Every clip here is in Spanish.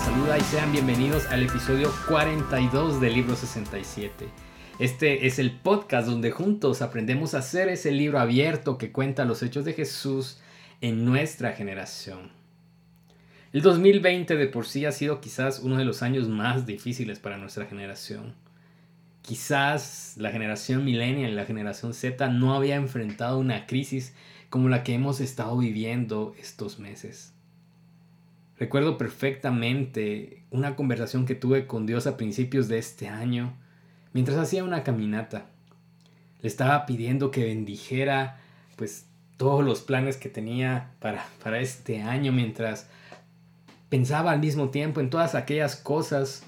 les saluda y sean bienvenidos al episodio 42 del libro 67. Este es el podcast donde juntos aprendemos a hacer ese libro abierto que cuenta los hechos de Jesús en nuestra generación. El 2020 de por sí ha sido quizás uno de los años más difíciles para nuestra generación. Quizás la generación millennial, la generación Z, no había enfrentado una crisis como la que hemos estado viviendo estos meses. Recuerdo perfectamente una conversación que tuve con Dios a principios de este año, mientras hacía una caminata. Le estaba pidiendo que bendijera pues todos los planes que tenía para, para este año, mientras pensaba al mismo tiempo en todas aquellas cosas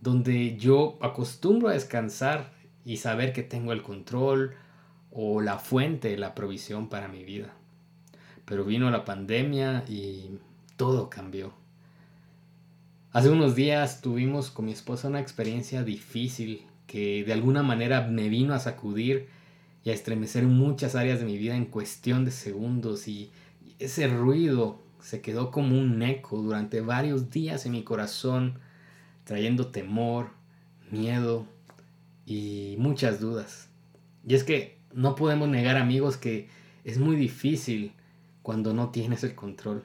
donde yo acostumbro a descansar y saber que tengo el control o la fuente la provisión para mi vida. Pero vino la pandemia y todo cambió. Hace unos días tuvimos con mi esposa una experiencia difícil que de alguna manera me vino a sacudir y a estremecer muchas áreas de mi vida en cuestión de segundos y ese ruido se quedó como un eco durante varios días en mi corazón, trayendo temor, miedo y muchas dudas. Y es que no podemos negar amigos que es muy difícil cuando no tienes el control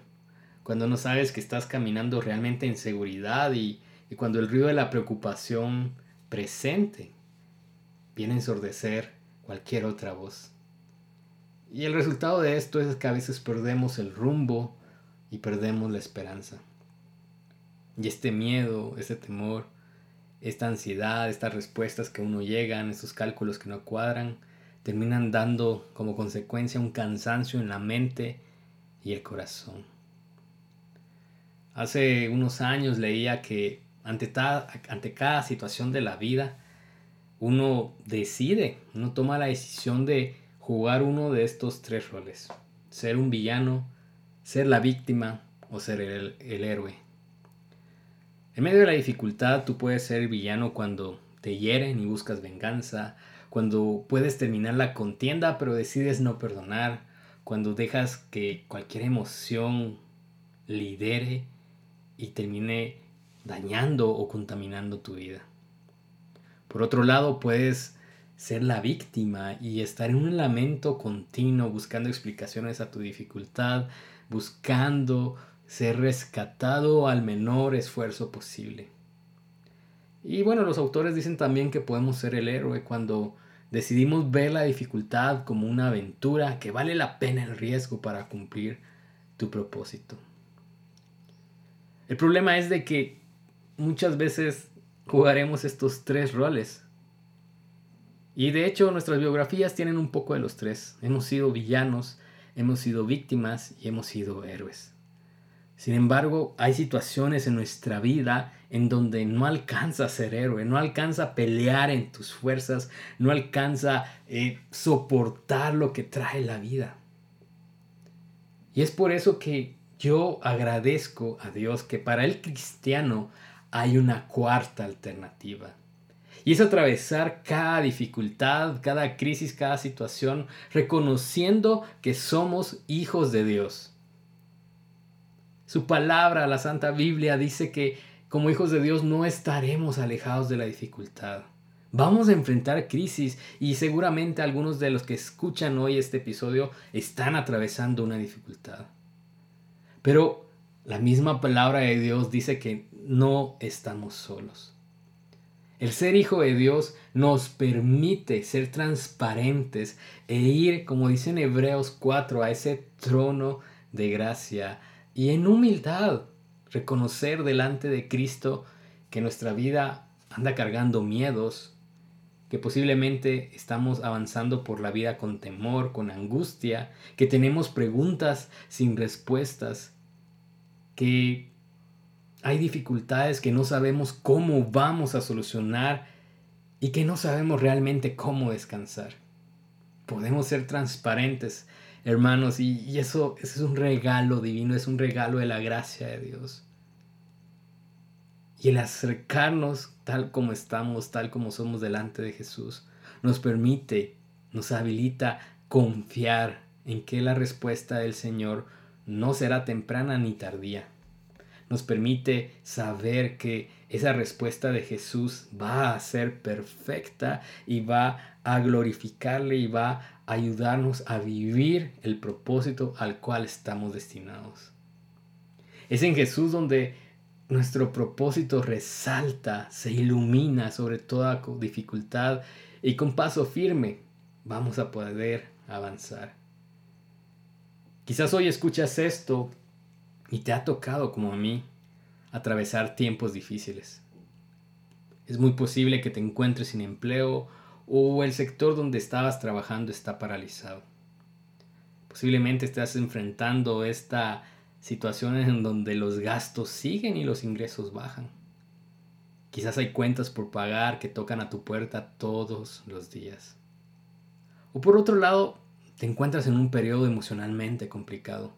cuando no sabes que estás caminando realmente en seguridad y, cuando el ruido de la preocupación presente viene a ensordecer cualquier otra voz. Y el resultado de esto es que a veces perdemos el rumbo y perdemos la esperanza. Y este miedo, este temor, esta ansiedad, estas respuestas que uno llegan, estos cálculos que no cuadran, terminan dando como consecuencia un cansancio en la mente y el corazón. Hace unos años leía que ante, cada situación de la vida, uno decide, uno toma la decisión de jugar uno de estos tres roles. Ser un villano, ser la víctima o ser el, el héroe. En medio de la dificultad tú puedes ser villano cuando te hieren y buscas venganza, cuando puedes terminar la contienda pero decides no perdonar, cuando dejas que cualquier emoción lidere y termine dañando o contaminando tu vida. Por otro lado, puedes ser la víctima y estar en un lamento continuo buscando explicaciones a tu dificultad, buscando ser rescatado al menor esfuerzo posible. Y bueno, los autores dicen también que podemos ser el héroe cuando decidimos ver la dificultad como una aventura que vale la pena el riesgo para cumplir tu propósito. El problema es de que muchas veces jugaremos estos tres roles. Y de hecho nuestras biografías tienen un poco de los tres. Hemos sido villanos, hemos sido víctimas y hemos sido héroes. Sin embargo, hay situaciones en nuestra vida en donde no alcanza a ser héroe, no alcanza a pelear en tus fuerzas, no alcanza a eh, soportar lo que trae la vida. Y es por eso que yo agradezco a Dios que para el cristiano hay una cuarta alternativa. Y es atravesar cada dificultad, cada crisis, cada situación, reconociendo que somos hijos de Dios. Su palabra, la Santa Biblia, dice que como hijos de Dios no estaremos alejados de la dificultad. Vamos a enfrentar crisis y seguramente algunos de los que escuchan hoy este episodio están atravesando una dificultad. Pero la misma palabra de Dios dice que no estamos solos. El ser hijo de Dios nos permite ser transparentes e ir, como dice en Hebreos 4, a ese trono de gracia y en humildad reconocer delante de Cristo que nuestra vida anda cargando miedos, que posiblemente estamos avanzando por la vida con temor, con angustia, que tenemos preguntas sin respuestas que hay dificultades que no sabemos cómo vamos a solucionar y que no sabemos realmente cómo descansar. Podemos ser transparentes, hermanos, y, eso, eso es un regalo divino, es un regalo de la gracia de Dios. Y el acercarnos tal como estamos, tal como somos delante de Jesús, nos permite, nos habilita confiar en que la respuesta del Señor no será temprana ni tardía. nos permite saber que esa respuesta de Jesús va a ser perfecta y va a glorificarle y va a ayudarnos a vivir el propósito al cual estamos destinados. Es en Jesús donde nuestro propósito resalta, se ilumina sobre toda dificultad y con paso firme vamos a poder avanzar. Quizás hoy escuchas esto y te ha tocado como a mí atravesar tiempos difíciles. Es muy posible que te encuentres sin empleo o el sector donde estabas trabajando está paralizado. Posiblemente estás enfrentando esta situación en donde los gastos siguen y los ingresos bajan. Quizás hay cuentas por pagar que tocan a tu puerta todos los días. O por otro lado, te encuentras en un periodo emocionalmente complicado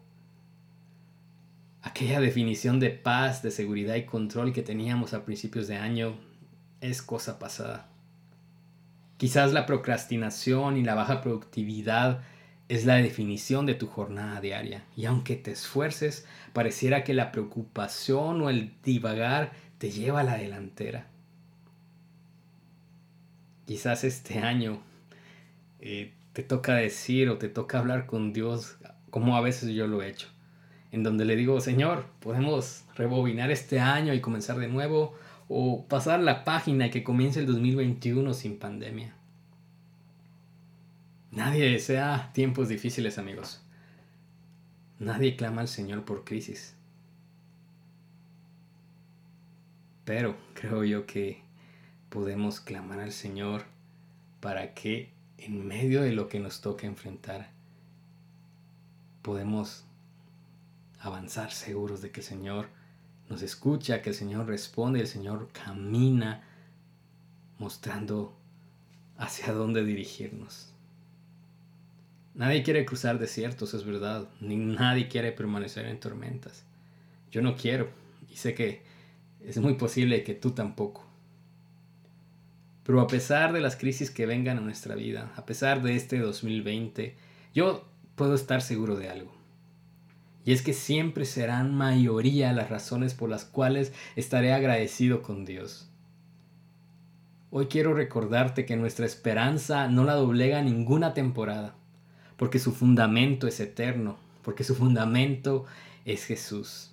aquella definición de paz, de seguridad y control que teníamos a principios de año es cosa pasada. Quizás la procrastinación y la baja productividad es la definición de tu jornada diaria. Y aunque te esfuerces, pareciera que la preocupación o el divagar te lleva a la delantera. Quizás este año eh, te toca decir o te toca hablar con Dios como a veces yo lo he hecho en donde le digo, Señor, podemos rebobinar este año y comenzar de nuevo, o pasar la página y que comience el 2021 sin pandemia. Nadie desea tiempos difíciles, amigos. Nadie clama al Señor por crisis. Pero creo yo que podemos clamar al Señor para que en medio de lo que nos toca enfrentar, podemos avanzar seguros de que el Señor nos escucha, que el Señor responde, el Señor camina mostrando hacia dónde dirigirnos. Nadie quiere cruzar desiertos, es verdad, ni nadie quiere permanecer en tormentas. Yo no quiero y sé que es muy posible que tú tampoco. Pero a pesar de las crisis que vengan a nuestra vida, a pesar de este 2020, yo puedo estar seguro de algo. Y es que siempre serán mayoría las razones por las cuales estaré agradecido con Dios. Hoy quiero recordarte que nuestra esperanza no la doblega ninguna temporada, porque su fundamento es eterno, porque su fundamento es Jesús.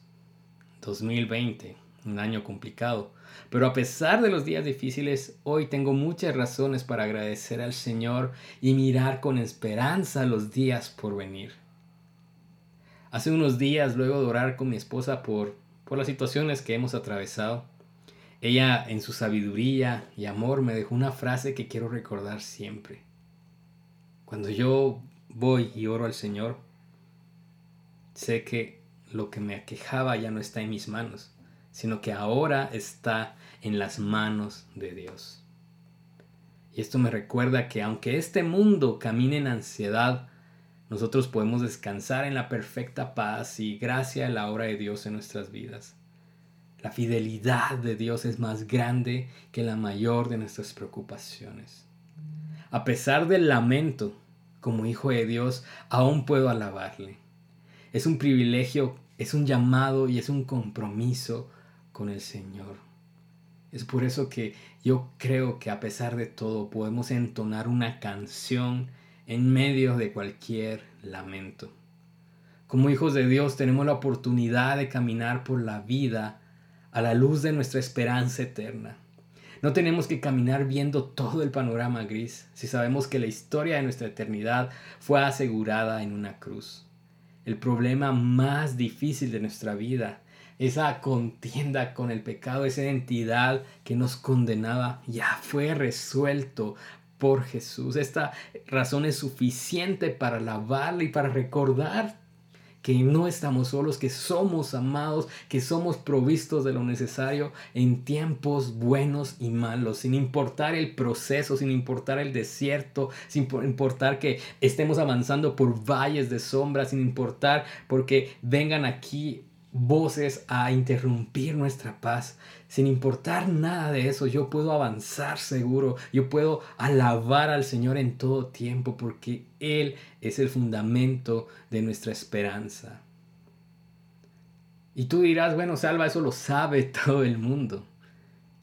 2020, un año complicado, pero a pesar de los días difíciles, hoy tengo muchas razones para agradecer al Señor y mirar con esperanza los días por venir. Hace unos días, luego de orar con mi esposa por, por las situaciones que hemos atravesado, ella en su sabiduría y amor me dejó una frase que quiero recordar siempre. Cuando yo voy y oro al Señor, sé que lo que me aquejaba ya no está en mis manos, sino que ahora está en las manos de Dios. Y esto me recuerda que aunque este mundo camine en ansiedad, nosotros podemos descansar en la perfecta paz y gracia a la obra de Dios en nuestras vidas. La fidelidad de Dios es más grande que la mayor de nuestras preocupaciones. A pesar del lamento, como hijo de Dios, aún puedo alabarle. Es un privilegio, es un llamado y es un compromiso con el Señor. Es por eso que yo creo que a pesar de todo podemos entonar una canción en medio de cualquier lamento. Como hijos de Dios tenemos la oportunidad de caminar por la vida a la luz de nuestra esperanza eterna. No tenemos que caminar viendo todo el panorama gris si sabemos que la historia de nuestra eternidad fue asegurada en una cruz. El problema más difícil de nuestra vida, esa contienda con el pecado, esa identidad que nos condenaba, ya fue resuelto por Jesús. Esta razón es suficiente para alabarle y para recordar que no estamos solos, que somos amados, que somos provistos de lo necesario en tiempos buenos y malos, sin importar el proceso, sin importar el desierto, sin importar que estemos avanzando por valles de sombra, sin importar porque vengan aquí voces a interrumpir nuestra paz. Sin importar nada de eso, yo puedo avanzar seguro, yo puedo alabar al Señor en todo tiempo porque Él es el fundamento de nuestra esperanza. Y tú dirás, bueno, Salva, eso lo sabe todo el mundo.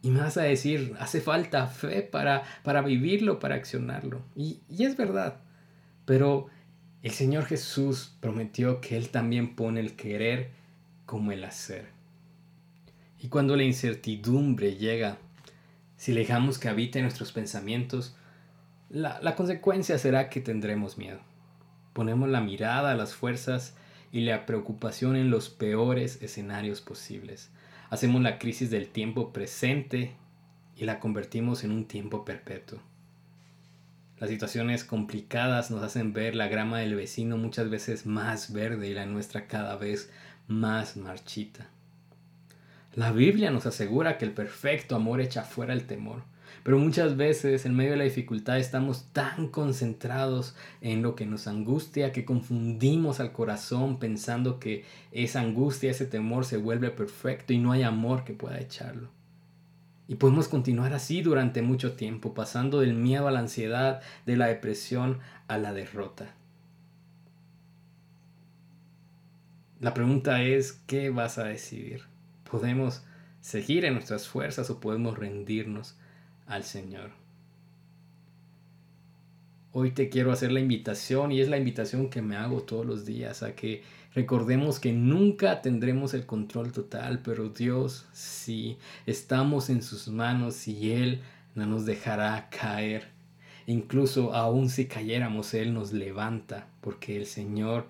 Y me vas a decir, hace falta fe para, para vivirlo, para accionarlo. Y, y es verdad. Pero el Señor Jesús prometió que Él también pone el querer como el hacer. Y cuando la incertidumbre llega, si dejamos que habite nuestros pensamientos, la, la consecuencia será que tendremos miedo. Ponemos la mirada a las fuerzas y la preocupación en los peores escenarios posibles. Hacemos la crisis del tiempo presente y la convertimos en un tiempo perpetuo. Las situaciones complicadas nos hacen ver la grama del vecino muchas veces más verde y la nuestra cada vez más marchita. La Biblia nos asegura que el perfecto amor echa fuera el temor. Pero muchas veces en medio de la dificultad estamos tan concentrados en lo que nos angustia que confundimos al corazón pensando que esa angustia, ese temor se vuelve perfecto y no hay amor que pueda echarlo. Y podemos continuar así durante mucho tiempo, pasando del miedo a la ansiedad, de la depresión a la derrota. La pregunta es, ¿qué vas a decidir? ¿Podemos seguir en nuestras fuerzas o podemos rendirnos al Señor. Hoy te quiero hacer la invitación y es la invitación que me hago todos los días a que recordemos que nunca tendremos el control total, pero Dios sí, estamos en sus manos y Él no nos dejará caer. Incluso aun si cayéramos, Él nos levanta porque el Señor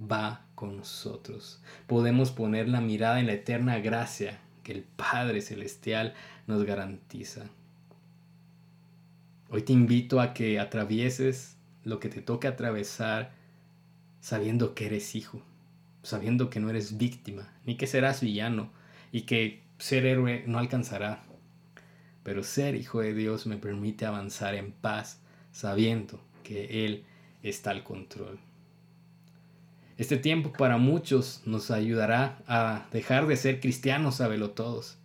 va con nosotros. Podemos poner la mirada en la eterna gracia que el Padre Celestial nos garantiza. Hoy te invito a que atravieses lo que te toque atravesar sabiendo que eres hijo, sabiendo que no eres víctima, ni que serás villano y que ser héroe no alcanzará. Pero ser hijo de Dios me permite avanzar en paz sabiendo que Él está al control. Este tiempo para muchos nos ayudará a dejar de ser cristianos todos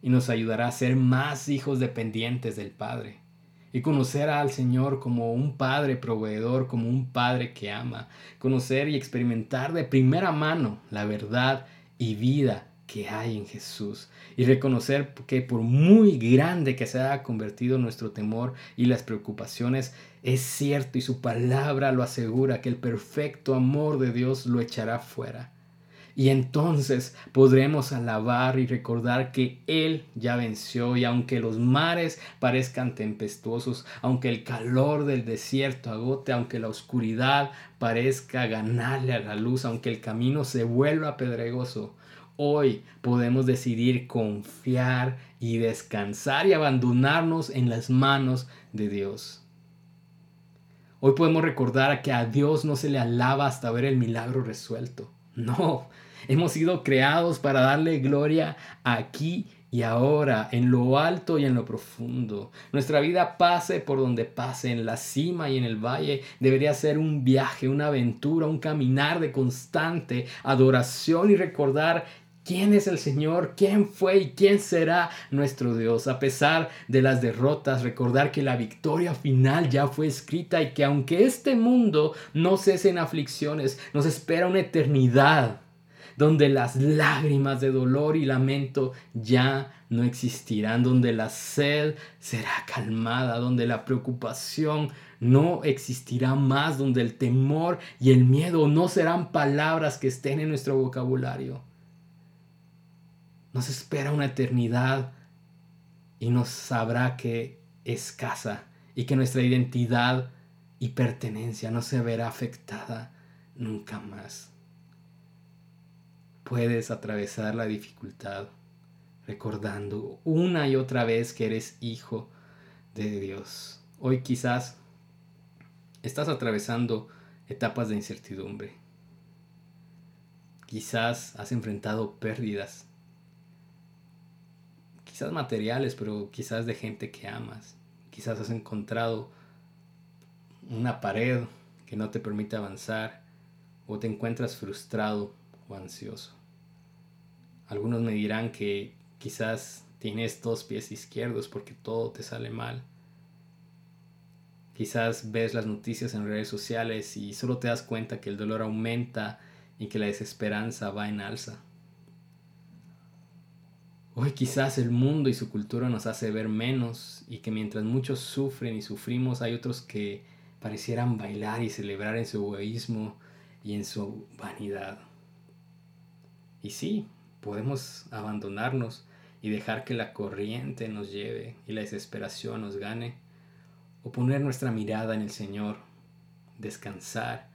y nos ayudará a ser más hijos dependientes del Padre y conocer al Señor como un Padre proveedor, como un Padre que ama, conocer y experimentar de primera mano la verdad y vida que hay en Jesús y reconocer que por muy grande que se haya convertido nuestro temor y las preocupaciones, es cierto y su palabra lo asegura que el perfecto amor de Dios lo echará fuera. Y entonces podremos alabar y recordar que Él ya venció y aunque los mares parezcan tempestuosos, aunque el calor del desierto agote, aunque la oscuridad parezca ganarle a la luz, aunque el camino se vuelva pedregoso, hoy podemos decidir confiar y descansar y abandonarnos en las manos de Dios. Hoy podemos recordar que a Dios no se le alaba hasta ver el milagro resuelto. No, hemos sido creados para darle gloria aquí y ahora, en lo alto y en lo profundo. Nuestra vida pase por donde pase, en la cima y en el valle, debería ser un viaje, una aventura, un caminar de constante adoración y recordar quién es el Señor, quién fue y quién será nuestro Dios. A pesar de las derrotas, recordar que la victoria final ya fue escrita y que aunque este mundo no cese en aflicciones, nos espera una eternidad donde las lágrimas de dolor y lamento ya no existirán, donde la sed será calmada, donde la preocupación no existirá más, donde el temor y el miedo no serán palabras que estén en nuestro vocabulario. Nos espera una eternidad y nos sabrá que es casa y que nuestra identidad y pertenencia no se verá afectada nunca más puedes atravesar la dificultad recordando una y otra vez que eres hijo de Dios. Hoy quizás estás atravesando etapas de incertidumbre. Quizás has enfrentado pérdidas. Quizás materiales, pero quizás de gente que amas. Quizás has encontrado una pared que no te permite avanzar o te encuentras frustrado o ansioso. Algunos me dirán que quizás tienes dos pies izquierdos porque todo te sale mal. Quizás ves las noticias en redes sociales y solo te das cuenta que el dolor aumenta y que la desesperanza va en alza. Hoy quizás el mundo y su cultura nos hace ver menos y que mientras muchos sufren y sufrimos hay otros que parecieran bailar y celebrar en su egoísmo y en su vanidad. Y sí, podemos abandonarnos y dejar que la corriente nos lleve y la desesperación nos gane, o poner nuestra mirada en el Señor, descansar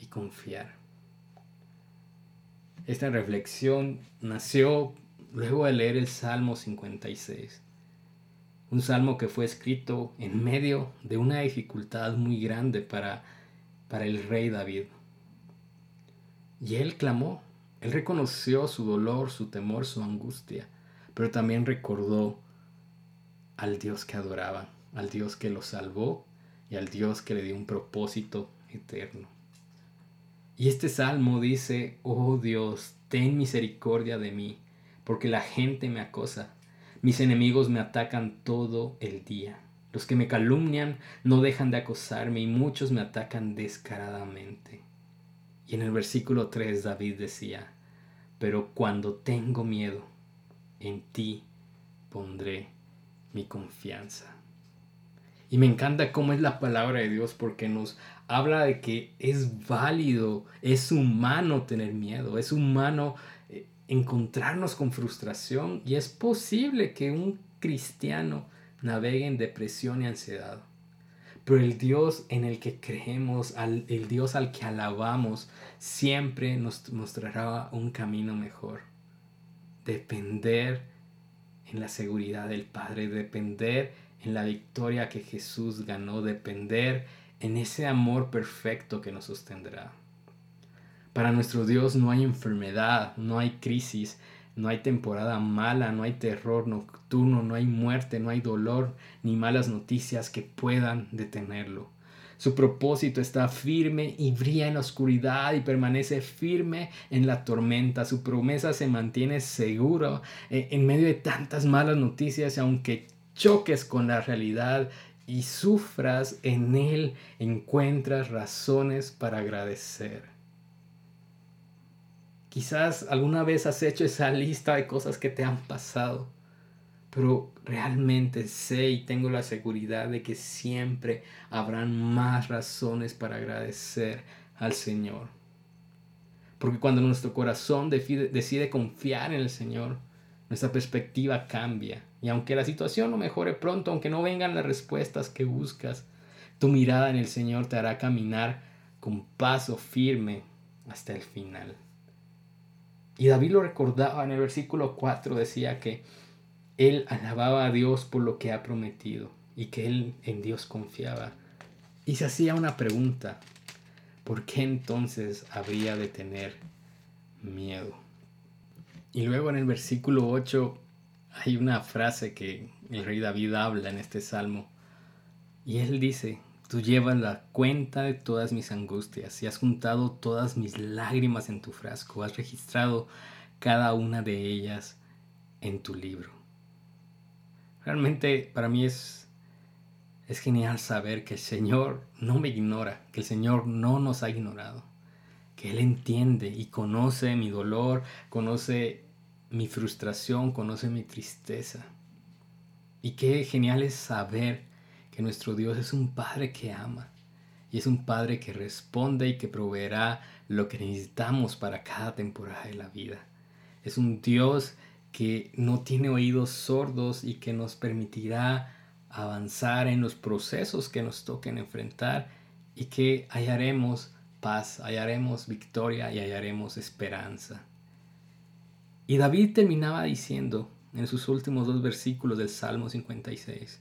y confiar. Esta reflexión nació luego de leer el Salmo 56, un salmo que fue escrito en medio de una dificultad muy grande para, para el rey David. Y él clamó, él reconoció su dolor, su temor, su angustia, pero también recordó al Dios que adoraba, al Dios que lo salvó y al Dios que le dio un propósito eterno. Y este salmo dice, oh Dios, ten misericordia de mí, porque la gente me acosa. Mis enemigos me atacan todo el día. Los que me calumnian no dejan de acosarme y muchos me atacan descaradamente. Y en el versículo 3 David decía, pero cuando tengo miedo, en ti pondré mi confianza. Y me encanta cómo es la palabra de Dios porque nos habla de que es válido, es humano tener miedo, es humano encontrarnos con frustración y es posible que un cristiano navegue en depresión y ansiedad. Pero el Dios en el que creemos, el Dios al que alabamos, siempre nos mostrará un camino mejor. Depender en la seguridad del Padre, depender en la victoria que Jesús ganó, depender en ese amor perfecto que nos sostendrá. Para nuestro Dios no hay enfermedad, no hay crisis, no hay temporada mala, no hay terror nocturno, no hay muerte, no hay dolor, ni malas noticias que puedan detenerlo. Su propósito está firme y brilla en la oscuridad y permanece firme en la tormenta. Su promesa se mantiene seguro eh, en medio de tantas malas noticias, aunque choques con la realidad y sufras, en Él encuentras razones para agradecer. Quizás alguna vez has hecho esa lista de cosas que te han pasado, pero realmente sé y tengo la seguridad de que siempre habrán más razones para agradecer al Señor. Porque cuando nuestro corazón decide, confiar en el Señor, nuestra perspectiva cambia. Y aunque la situación no mejore pronto, aunque no vengan las respuestas que buscas, tu mirada en el Señor te hará caminar con paso firme hasta el final. Y David lo recordaba en el versículo 4, decía que él alababa a Dios por lo que ha prometido y que él en Dios confiaba. Y se hacía una pregunta, ¿por qué entonces habría de tener miedo? Y luego en el versículo 8 hay una frase que el rey David habla en este salmo. Y él dice, tú llevas la cuenta de todas mis angustias y has juntado todas mis lágrimas en tu frasco, has registrado cada una de ellas en tu libro. Realmente para mí es, es genial saber que el Señor no me ignora, que el Señor no nos ha ignorado que Él entiende y conoce mi dolor, conoce mi frustración, conoce mi tristeza. Y qué genial es saber que nuestro Dios es un Padre que ama y es un Padre que responde y que proveerá lo que necesitamos para cada temporada de la vida. Es un Dios que no tiene oídos sordos y que nos permitirá avanzar en los procesos que nos toquen enfrentar y que hallaremos paz, hallaremos victoria y hallaremos esperanza. Y David terminaba diciendo en sus últimos dos versículos del Salmo 56,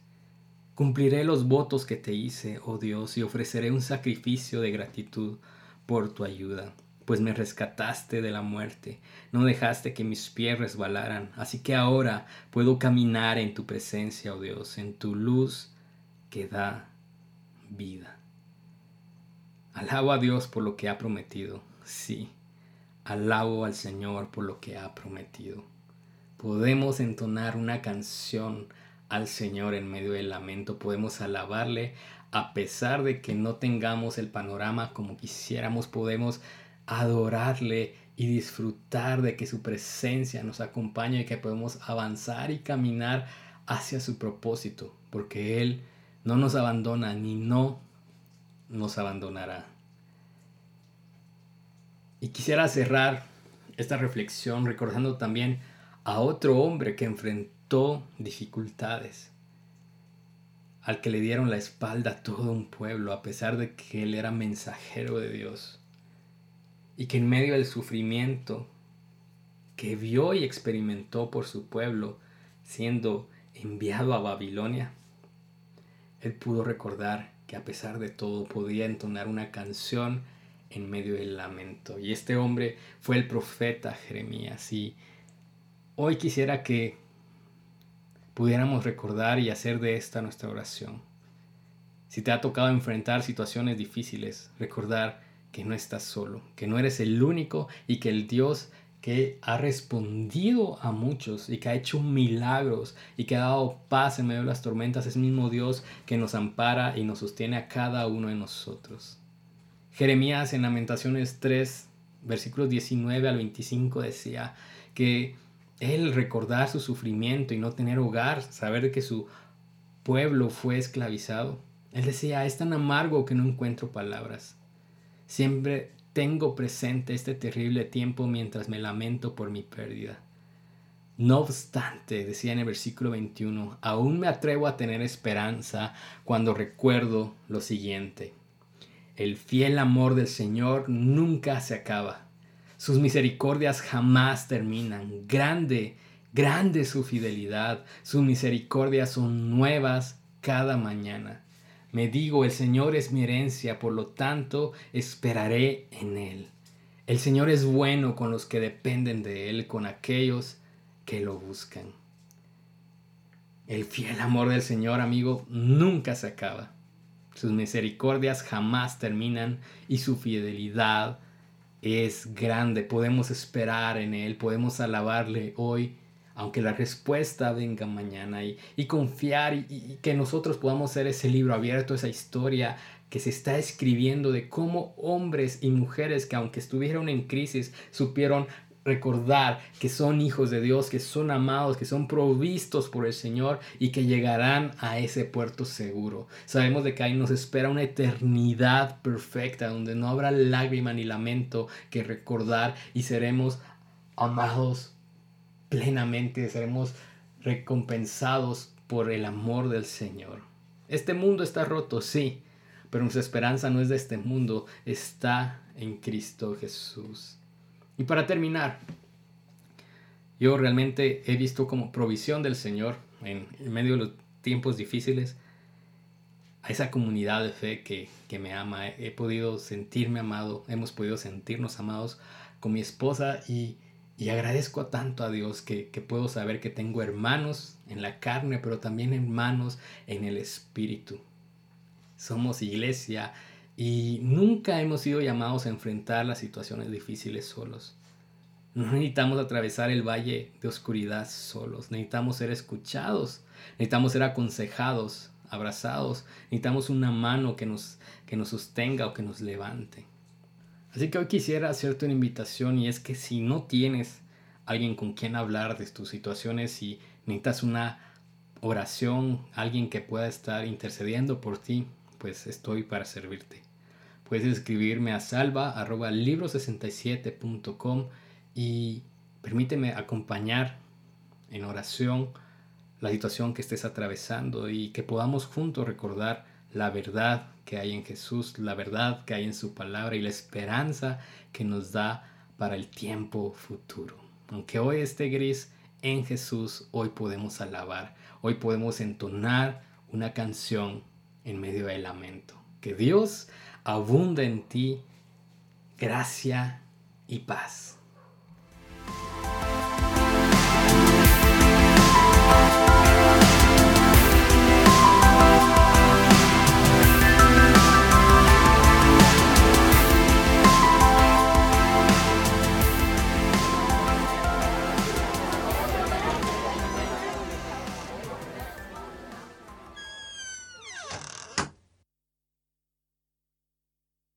Cumpliré los votos que te hice, oh Dios, y ofreceré un sacrificio de gratitud por tu ayuda, pues me rescataste de la muerte, no dejaste que mis pies resbalaran, así que ahora puedo caminar en tu presencia, oh Dios, en tu luz que da vida. Alabo a Dios por lo que ha prometido. Sí, alabo al Señor por lo que ha prometido. Podemos entonar una canción al Señor en medio del lamento. Podemos alabarle a pesar de que no tengamos el panorama como quisiéramos. Podemos adorarle y disfrutar de que su presencia nos acompaña y que podemos avanzar y caminar hacia su propósito, porque Él no nos abandona ni no nos abandonará. Y quisiera cerrar esta reflexión recordando también a otro hombre que enfrentó dificultades, al que le dieron la espalda a todo un pueblo a pesar de que él era mensajero de Dios, y que en medio del sufrimiento que vio y experimentó por su pueblo, siendo enviado a Babilonia, él pudo recordar que a pesar de todo podía entonar una canción en medio del lamento. Y este hombre fue el profeta Jeremías. Y hoy quisiera que pudiéramos recordar y hacer de esta nuestra oración. Si te ha tocado enfrentar situaciones difíciles, recordar que no estás solo, que no eres el único y que el Dios que ha respondido a muchos y que ha hecho milagros y que ha dado paz en medio de las tormentas es el mismo Dios que nos ampara y nos sostiene a cada uno de nosotros. Jeremías en Lamentaciones 3, versículos 19 al 25 decía que él recordar su sufrimiento y no tener hogar, saber que su pueblo fue esclavizado, él decía, es tan amargo que no encuentro palabras. Siempre tengo presente este terrible tiempo mientras me lamento por mi pérdida. No obstante, decía en el versículo 21, aún me atrevo a tener esperanza cuando recuerdo lo siguiente. El fiel amor del Señor nunca se acaba. Sus misericordias jamás terminan. Grande, grande su fidelidad. Sus misericordias son nuevas cada mañana. Me digo, el Señor es mi herencia, por lo tanto esperaré en Él. El Señor es bueno con los que dependen de Él, con aquellos que lo buscan. El fiel amor del Señor, amigo, nunca se acaba. Sus misericordias jamás terminan y su fidelidad es grande. Podemos esperar en Él, podemos alabarle hoy, aunque la respuesta venga mañana y, confiar y, y, que nosotros podamos ser ese libro abierto, esa historia que se está escribiendo de cómo hombres y mujeres que aunque estuvieron en crisis supieron recordar que son hijos de Dios, que son amados, que son provistos por el Señor y que llegarán a ese puerto seguro. Sabemos de que ahí nos espera una eternidad perfecta donde no habrá lágrima ni lamento que recordar y seremos amados plenamente, seremos recompensados por el amor del Señor. Este mundo está roto, sí, pero nuestra esperanza no es de este mundo, está en Cristo Jesús. Y para terminar, yo realmente he visto como provisión del Señor en, medio de los tiempos difíciles a esa comunidad de fe que, me ama. He, podido sentirme amado, hemos podido sentirnos amados con mi esposa y, agradezco tanto a Dios que, que, puedo saber que tengo hermanos en la carne, pero también hermanos en el espíritu. Somos iglesia y nunca hemos sido llamados a enfrentar las situaciones difíciles solos. No necesitamos atravesar el valle de oscuridad solos. Necesitamos ser escuchados. Necesitamos ser aconsejados, abrazados. Necesitamos una mano que nos, que nos sostenga o que nos levante. Así que hoy quisiera hacerte una invitación y es que si no tienes alguien con quien hablar de tus situaciones y necesitas una oración, alguien que pueda estar intercediendo por ti, pues estoy para servirte. Puedes escribirme a salva.libro67.com y permíteme acompañar en oración la situación que estés atravesando y que podamos juntos recordar la verdad que hay en Jesús, la verdad que hay en su palabra y la esperanza que nos da para el tiempo futuro. Aunque hoy esté gris, en Jesús hoy podemos alabar, hoy podemos entonar una canción en medio del lamento. Que Dios abunda en ti gracia y paz.